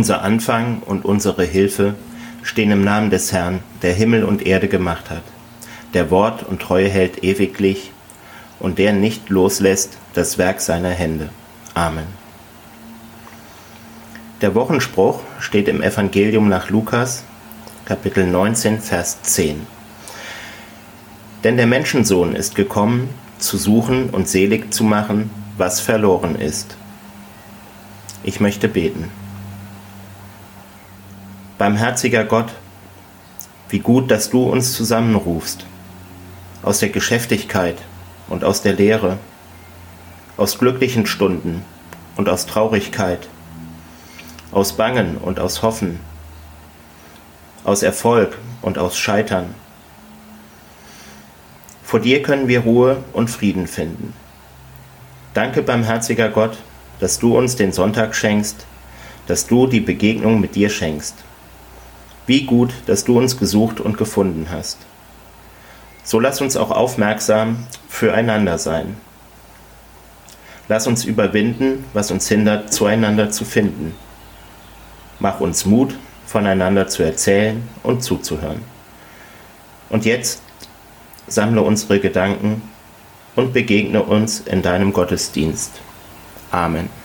Unser Anfang und unsere Hilfe stehen im Namen des Herrn, der Himmel und Erde gemacht hat, der Wort und Treue hält ewiglich und der nicht loslässt das Werk seiner Hände. Amen. Der Wochenspruch steht im Evangelium nach Lukas, Kapitel 19, Vers 10. Denn der Menschensohn ist gekommen, zu suchen und selig zu machen, was verloren ist. Ich möchte beten. Barmherziger Gott, wie gut, dass du uns zusammenrufst, aus der Geschäftigkeit und aus der Lehre, aus glücklichen Stunden und aus Traurigkeit, aus Bangen und aus Hoffen, aus Erfolg und aus Scheitern vor dir können wir Ruhe und Frieden finden. Danke, barmherziger Gott, dass du uns den Sonntag schenkst, dass du die Begegnung mit dir schenkst. Wie gut, dass du uns gesucht und gefunden hast. So lass uns auch aufmerksam füreinander sein. Lass uns überwinden, was uns hindert, zueinander zu finden. Mach uns Mut, voneinander zu erzählen und zuzuhören. Und jetzt sammle unsere Gedanken und begegne uns in deinem Gottesdienst. Amen.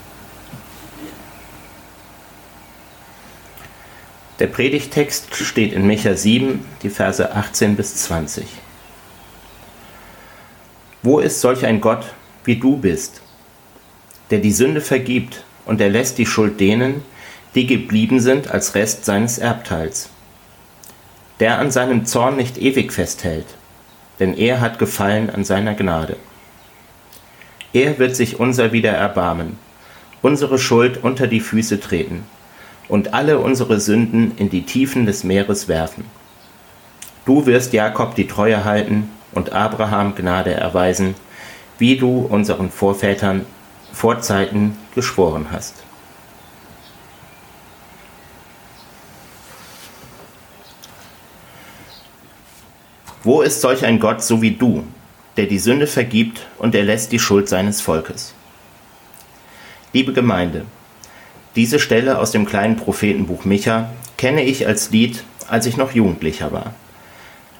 Der Predigtext steht in Micha 7, die Verse 18 bis 20. Wo ist solch ein Gott, wie du bist, der die Sünde vergibt und er lässt die Schuld denen, die geblieben sind als Rest seines Erbteils, der an seinem Zorn nicht ewig festhält, denn er hat Gefallen an seiner Gnade. Er wird sich unser wieder erbarmen, unsere Schuld unter die Füße treten und alle unsere Sünden in die Tiefen des Meeres werfen. Du wirst Jakob die Treue halten und Abraham Gnade erweisen, wie du unseren Vorvätern vor Zeiten geschworen hast. Wo ist solch ein Gott so wie du, der die Sünde vergibt und erlässt die Schuld seines Volkes? Liebe Gemeinde, diese Stelle aus dem kleinen Prophetenbuch Micha kenne ich als Lied, als ich noch Jugendlicher war.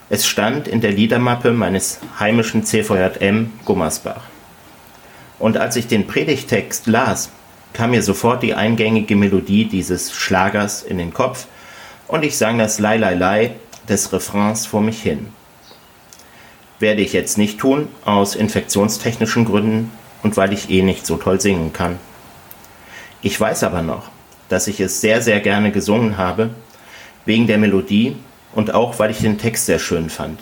Es stand in der Liedermappe meines heimischen CVJM Gummersbach. Und als ich den Predigtext las, kam mir sofort die eingängige Melodie dieses Schlagers in den Kopf und ich sang das Lai Lai Lai des Refrains vor mich hin. Werde ich jetzt nicht tun, aus infektionstechnischen Gründen und weil ich eh nicht so toll singen kann. Ich weiß aber noch, dass ich es sehr, sehr gerne gesungen habe, wegen der Melodie und auch weil ich den Text sehr schön fand.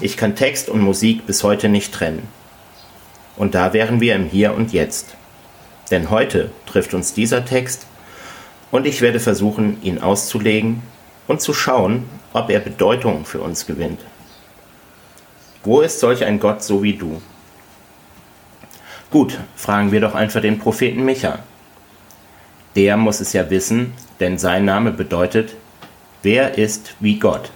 Ich kann Text und Musik bis heute nicht trennen. Und da wären wir im Hier und Jetzt. Denn heute trifft uns dieser Text und ich werde versuchen, ihn auszulegen und zu schauen, ob er Bedeutung für uns gewinnt. Wo ist solch ein Gott so wie du? Gut, fragen wir doch einfach den Propheten Micha. Der muss es ja wissen, denn sein Name bedeutet, wer ist wie Gott?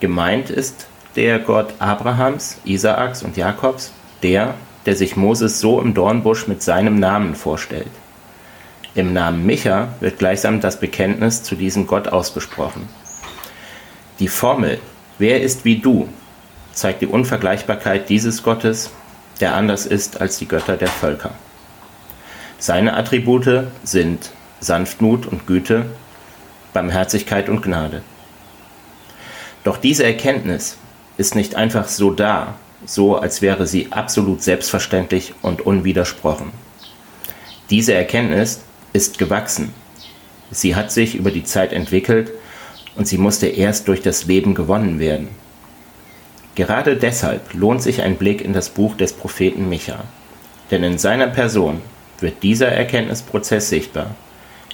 Gemeint ist der Gott Abrahams, Isaaks und Jakobs, der, der sich Moses so im Dornbusch mit seinem Namen vorstellt. Im Namen Micha wird gleichsam das Bekenntnis zu diesem Gott ausgesprochen. Die Formel, wer ist wie du, zeigt die Unvergleichbarkeit dieses Gottes, der anders ist als die Götter der Völker. Seine Attribute sind Sanftmut und Güte, Barmherzigkeit und Gnade. Doch diese Erkenntnis ist nicht einfach so da, so als wäre sie absolut selbstverständlich und unwidersprochen. Diese Erkenntnis ist gewachsen. Sie hat sich über die Zeit entwickelt und sie musste erst durch das Leben gewonnen werden. Gerade deshalb lohnt sich ein Blick in das Buch des Propheten Micha, denn in seiner Person wird dieser Erkenntnisprozess sichtbar.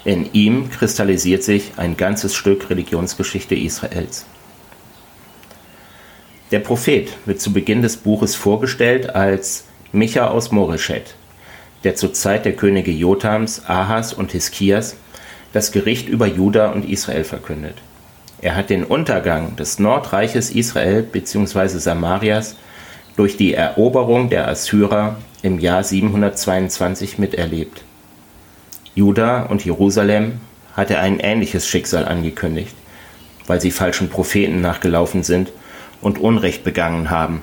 In ihm kristallisiert sich ein ganzes Stück Religionsgeschichte Israels. Der Prophet wird zu Beginn des Buches vorgestellt als Micha aus Moreshet, der zur Zeit der Könige Jotams, Ahas und Hiskias das Gericht über Juda und Israel verkündet. Er hat den Untergang des Nordreiches Israel bzw. Samarias durch die Eroberung der Assyrer im Jahr 722 miterlebt. Juda und Jerusalem hat er ein ähnliches Schicksal angekündigt, weil sie falschen Propheten nachgelaufen sind und Unrecht begangen haben.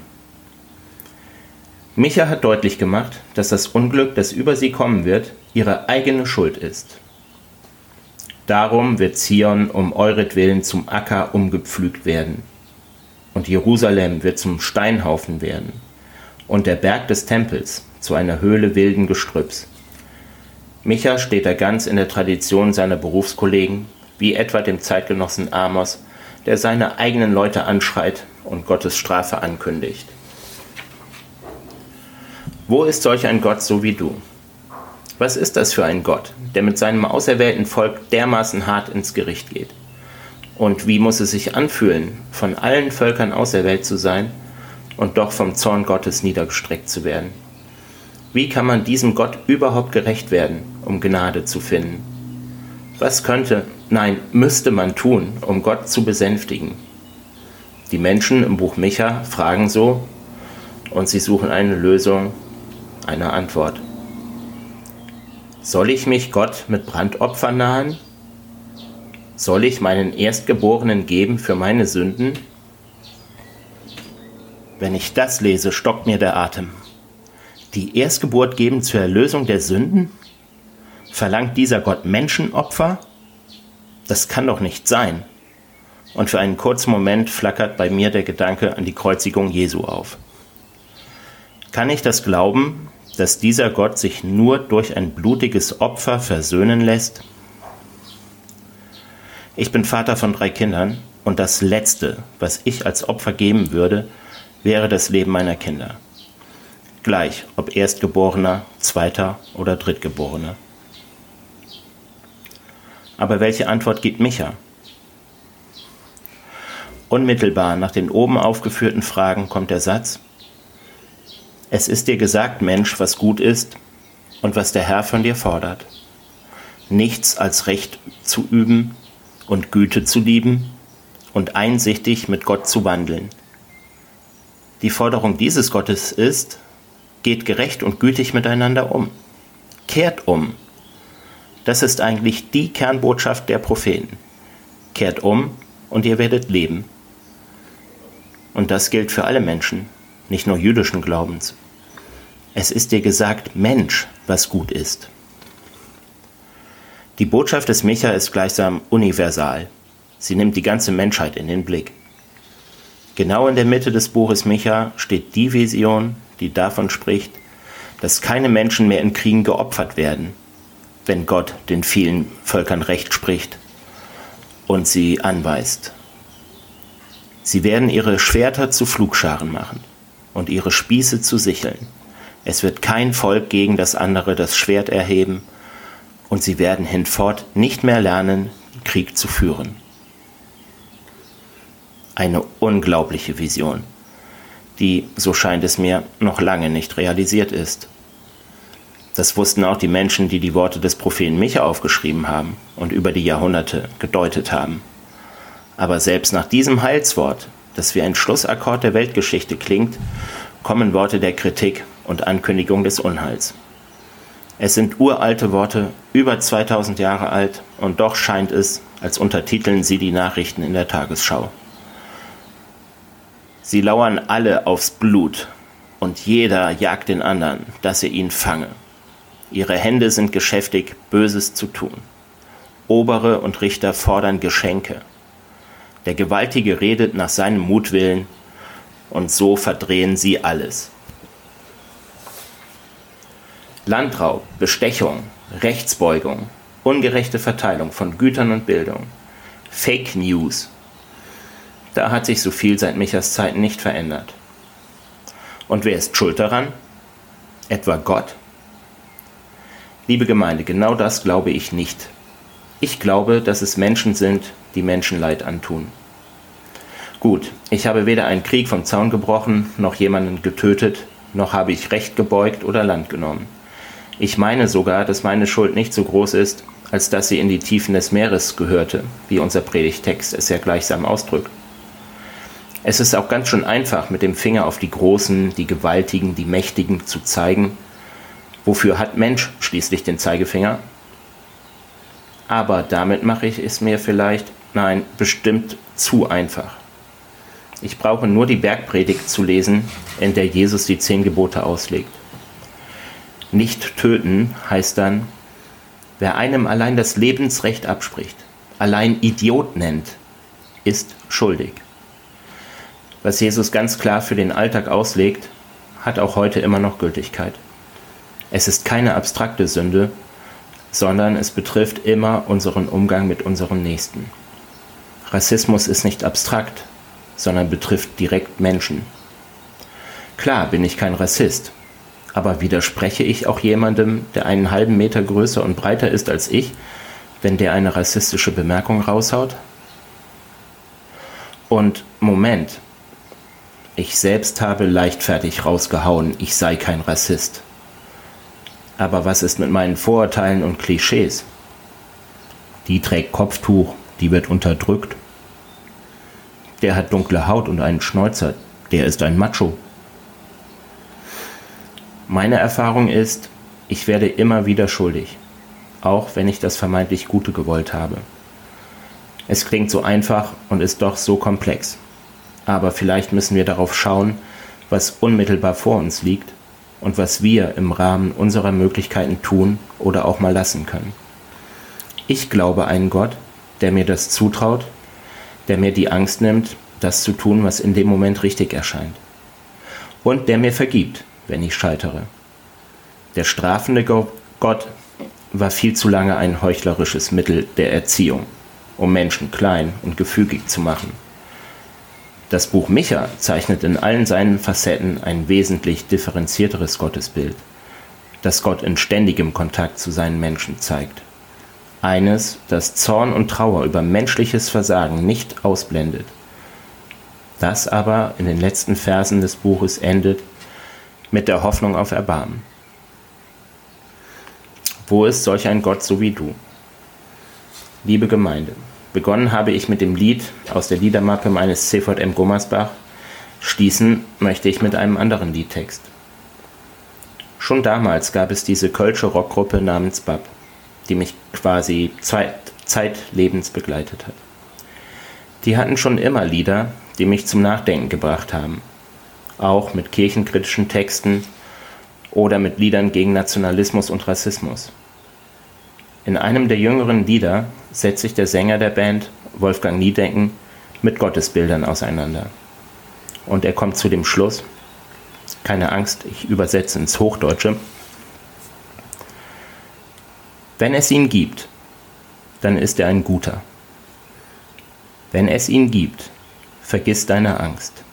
Micha hat deutlich gemacht, dass das Unglück, das über sie kommen wird, ihre eigene Schuld ist. Darum wird Zion um euretwillen zum Acker umgepflügt werden, und Jerusalem wird zum Steinhaufen werden, und der Berg des Tempels zu einer Höhle wilden Gestrüpps. Micha steht da ganz in der Tradition seiner Berufskollegen, wie etwa dem Zeitgenossen Amos, der seine eigenen Leute anschreit und Gottes Strafe ankündigt. Wo ist solch ein Gott so wie du? Was ist das für ein Gott, der mit seinem auserwählten Volk dermaßen hart ins Gericht geht? Und wie muss es sich anfühlen, von allen Völkern auserwählt zu sein und doch vom Zorn Gottes niedergestreckt zu werden? Wie kann man diesem Gott überhaupt gerecht werden, um Gnade zu finden? Was könnte, nein, müsste man tun, um Gott zu besänftigen? Die Menschen im Buch Micha fragen so und sie suchen eine Lösung eine Antwort. Soll ich mich Gott mit Brandopfer nahen? Soll ich meinen Erstgeborenen geben für meine Sünden? Wenn ich das lese, stockt mir der Atem. Die Erstgeburt geben zur Erlösung der Sünden? Verlangt dieser Gott Menschenopfer? Das kann doch nicht sein. Und für einen kurzen Moment flackert bei mir der Gedanke an die Kreuzigung Jesu auf. Kann ich das glauben, dass dieser Gott sich nur durch ein blutiges Opfer versöhnen lässt? Ich bin Vater von drei Kindern und das Letzte, was ich als Opfer geben würde, wäre das Leben meiner Kinder. Gleich, ob Erstgeborener, Zweiter oder Drittgeborener. Aber welche Antwort gibt Micha? Unmittelbar nach den oben aufgeführten Fragen kommt der Satz, es ist dir gesagt, Mensch, was gut ist und was der Herr von dir fordert. Nichts als Recht zu üben und Güte zu lieben und einsichtig mit Gott zu wandeln. Die Forderung dieses Gottes ist, geht gerecht und gütig miteinander um. Kehrt um. Das ist eigentlich die Kernbotschaft der Propheten. Kehrt um und ihr werdet leben. Und das gilt für alle Menschen, nicht nur jüdischen Glaubens. Es ist dir gesagt, Mensch, was gut ist. Die Botschaft des Micha ist gleichsam universal. Sie nimmt die ganze Menschheit in den Blick. Genau in der Mitte des Buches Micha steht die Vision, die davon spricht, dass keine Menschen mehr in Kriegen geopfert werden, wenn Gott den vielen Völkern Recht spricht und sie anweist. Sie werden ihre Schwerter zu Flugscharen machen und ihre Spieße zu Sicheln. Es wird kein Volk gegen das andere das Schwert erheben, und sie werden hinfort nicht mehr lernen, Krieg zu führen. Eine unglaubliche Vision, die, so scheint es mir, noch lange nicht realisiert ist. Das wussten auch die Menschen, die die Worte des Propheten Micha aufgeschrieben haben und über die Jahrhunderte gedeutet haben. Aber selbst nach diesem Heilswort, das wie ein Schlussakkord der Weltgeschichte klingt, kommen Worte der Kritik und Ankündigung des Unheils. Es sind uralte Worte, über 2000 Jahre alt, und doch scheint es, als untertiteln sie die Nachrichten in der Tagesschau. Sie lauern alle aufs Blut, und jeder jagt den anderen, dass er ihn fange. Ihre Hände sind geschäftig, Böses zu tun. Obere und Richter fordern Geschenke. Der Gewaltige redet nach seinem Mutwillen, und so verdrehen sie alles. Landraub, Bestechung, Rechtsbeugung, ungerechte Verteilung von Gütern und Bildung, Fake News. Da hat sich so viel seit Michas Zeiten nicht verändert. Und wer ist schuld daran? Etwa Gott? Liebe Gemeinde, genau das glaube ich nicht. Ich glaube, dass es Menschen sind, die Menschenleid antun. Gut, ich habe weder einen Krieg vom Zaun gebrochen, noch jemanden getötet, noch habe ich Recht gebeugt oder Land genommen. Ich meine sogar, dass meine Schuld nicht so groß ist, als dass sie in die Tiefen des Meeres gehörte, wie unser Predigtext es ja gleichsam ausdrückt. Es ist auch ganz schön einfach, mit dem Finger auf die Großen, die Gewaltigen, die Mächtigen zu zeigen. Wofür hat Mensch schließlich den Zeigefinger? Aber damit mache ich es mir vielleicht, nein, bestimmt zu einfach. Ich brauche nur die Bergpredigt zu lesen, in der Jesus die zehn Gebote auslegt. Nicht töten heißt dann, wer einem allein das Lebensrecht abspricht, allein Idiot nennt, ist schuldig. Was Jesus ganz klar für den Alltag auslegt, hat auch heute immer noch Gültigkeit. Es ist keine abstrakte Sünde, sondern es betrifft immer unseren Umgang mit unserem Nächsten. Rassismus ist nicht abstrakt, sondern betrifft direkt Menschen. Klar bin ich kein Rassist, aber widerspreche ich auch jemandem, der einen halben Meter größer und breiter ist als ich, wenn der eine rassistische Bemerkung raushaut? Und Moment, ich selbst habe leichtfertig rausgehauen, ich sei kein Rassist. Aber was ist mit meinen Vorurteilen und Klischees? Die trägt Kopftuch, die wird unterdrückt. Der hat dunkle Haut und einen Schnäuzer, der ist ein Macho. Meine Erfahrung ist, ich werde immer wieder schuldig, auch wenn ich das vermeintlich Gute gewollt habe. Es klingt so einfach und ist doch so komplex. Aber vielleicht müssen wir darauf schauen, was unmittelbar vor uns liegt und was wir im Rahmen unserer Möglichkeiten tun oder auch mal lassen können. Ich glaube einen Gott, der mir das zutraut, der mir die Angst nimmt, das zu tun, was in dem Moment richtig erscheint. Und der mir vergibt, wenn ich scheitere. Der strafende Gott war viel zu lange ein heuchlerisches Mittel der Erziehung, um Menschen klein und gefügig zu machen. Das Buch Micha zeichnet in allen seinen Facetten ein wesentlich differenzierteres Gottesbild, das Gott in ständigem Kontakt zu seinen Menschen zeigt. Eines, das Zorn und Trauer über menschliches Versagen nicht ausblendet. Das aber in den letzten Versen des Buches endet mit der Hoffnung auf Erbarmen. Wo ist solch ein Gott so wie du? Liebe Gemeinde, Begonnen habe ich mit dem Lied aus der Liedermappe meines CVM Gummersbach. Schließen möchte ich mit einem anderen Liedtext. Schon damals gab es diese kölsche Rockgruppe namens Bab, die mich quasi zeitlebens begleitet hat. Die hatten schon immer Lieder, die mich zum Nachdenken gebracht haben. Auch mit kirchenkritischen Texten oder mit Liedern gegen Nationalismus und Rassismus. In einem der jüngeren Lieder setzt sich der Sänger der Band, Wolfgang Niedecken, mit Gottesbildern auseinander. Und er kommt zu dem Schluss, keine Angst, ich übersetze ins Hochdeutsche, wenn es ihn gibt, dann ist er ein guter. Wenn es ihn gibt, vergiss deine Angst.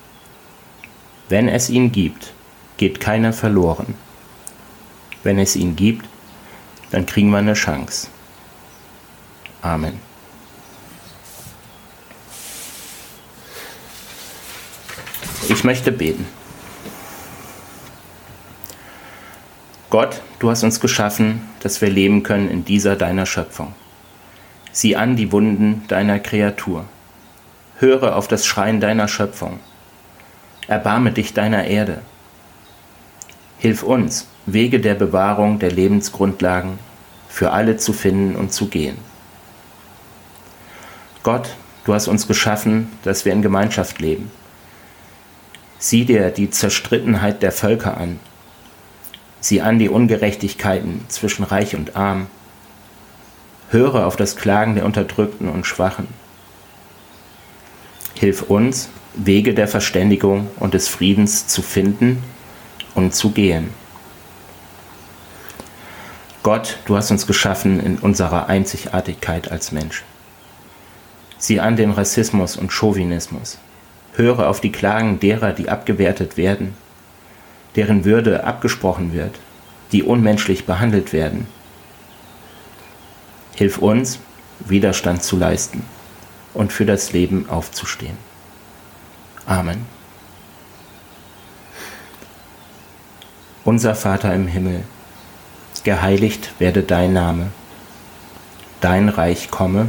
Wenn es ihn gibt, geht keiner verloren. Wenn es ihn gibt, dann kriegen wir eine Chance. Amen. Ich möchte beten. Gott, du hast uns geschaffen, dass wir leben können in dieser deiner Schöpfung. Sieh an die Wunden deiner Kreatur. Höre auf das Schreien deiner Schöpfung. Erbarme dich deiner Erde. Hilf uns, Wege der Bewahrung der Lebensgrundlagen für alle zu finden und zu gehen. Gott, du hast uns geschaffen, dass wir in Gemeinschaft leben. Sieh dir die Zerstrittenheit der Völker an. Sieh an die Ungerechtigkeiten zwischen Reich und Arm. Höre auf das Klagen der Unterdrückten und Schwachen. Hilf uns, Wege der Verständigung und des Friedens zu finden und zu gehen. Gott, du hast uns geschaffen in unserer Einzigartigkeit als Mensch. Sieh an den Rassismus und Chauvinismus. Höre auf die Klagen derer, die abgewertet werden, deren Würde abgesprochen wird, die unmenschlich behandelt werden. Hilf uns, Widerstand zu leisten und für das Leben aufzustehen. Amen. Unser Vater im Himmel, geheiligt werde dein Name, dein Reich komme,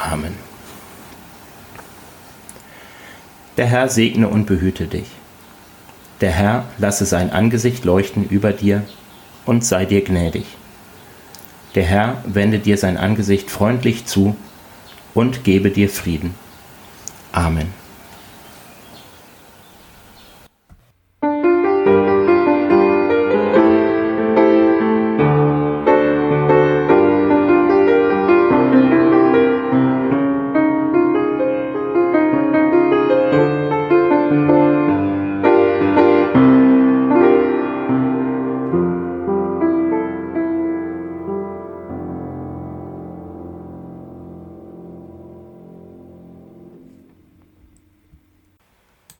Amen. Der Herr segne und behüte dich. Der Herr lasse sein Angesicht leuchten über dir und sei dir gnädig. Der Herr wende dir sein Angesicht freundlich zu und gebe dir Frieden. Amen.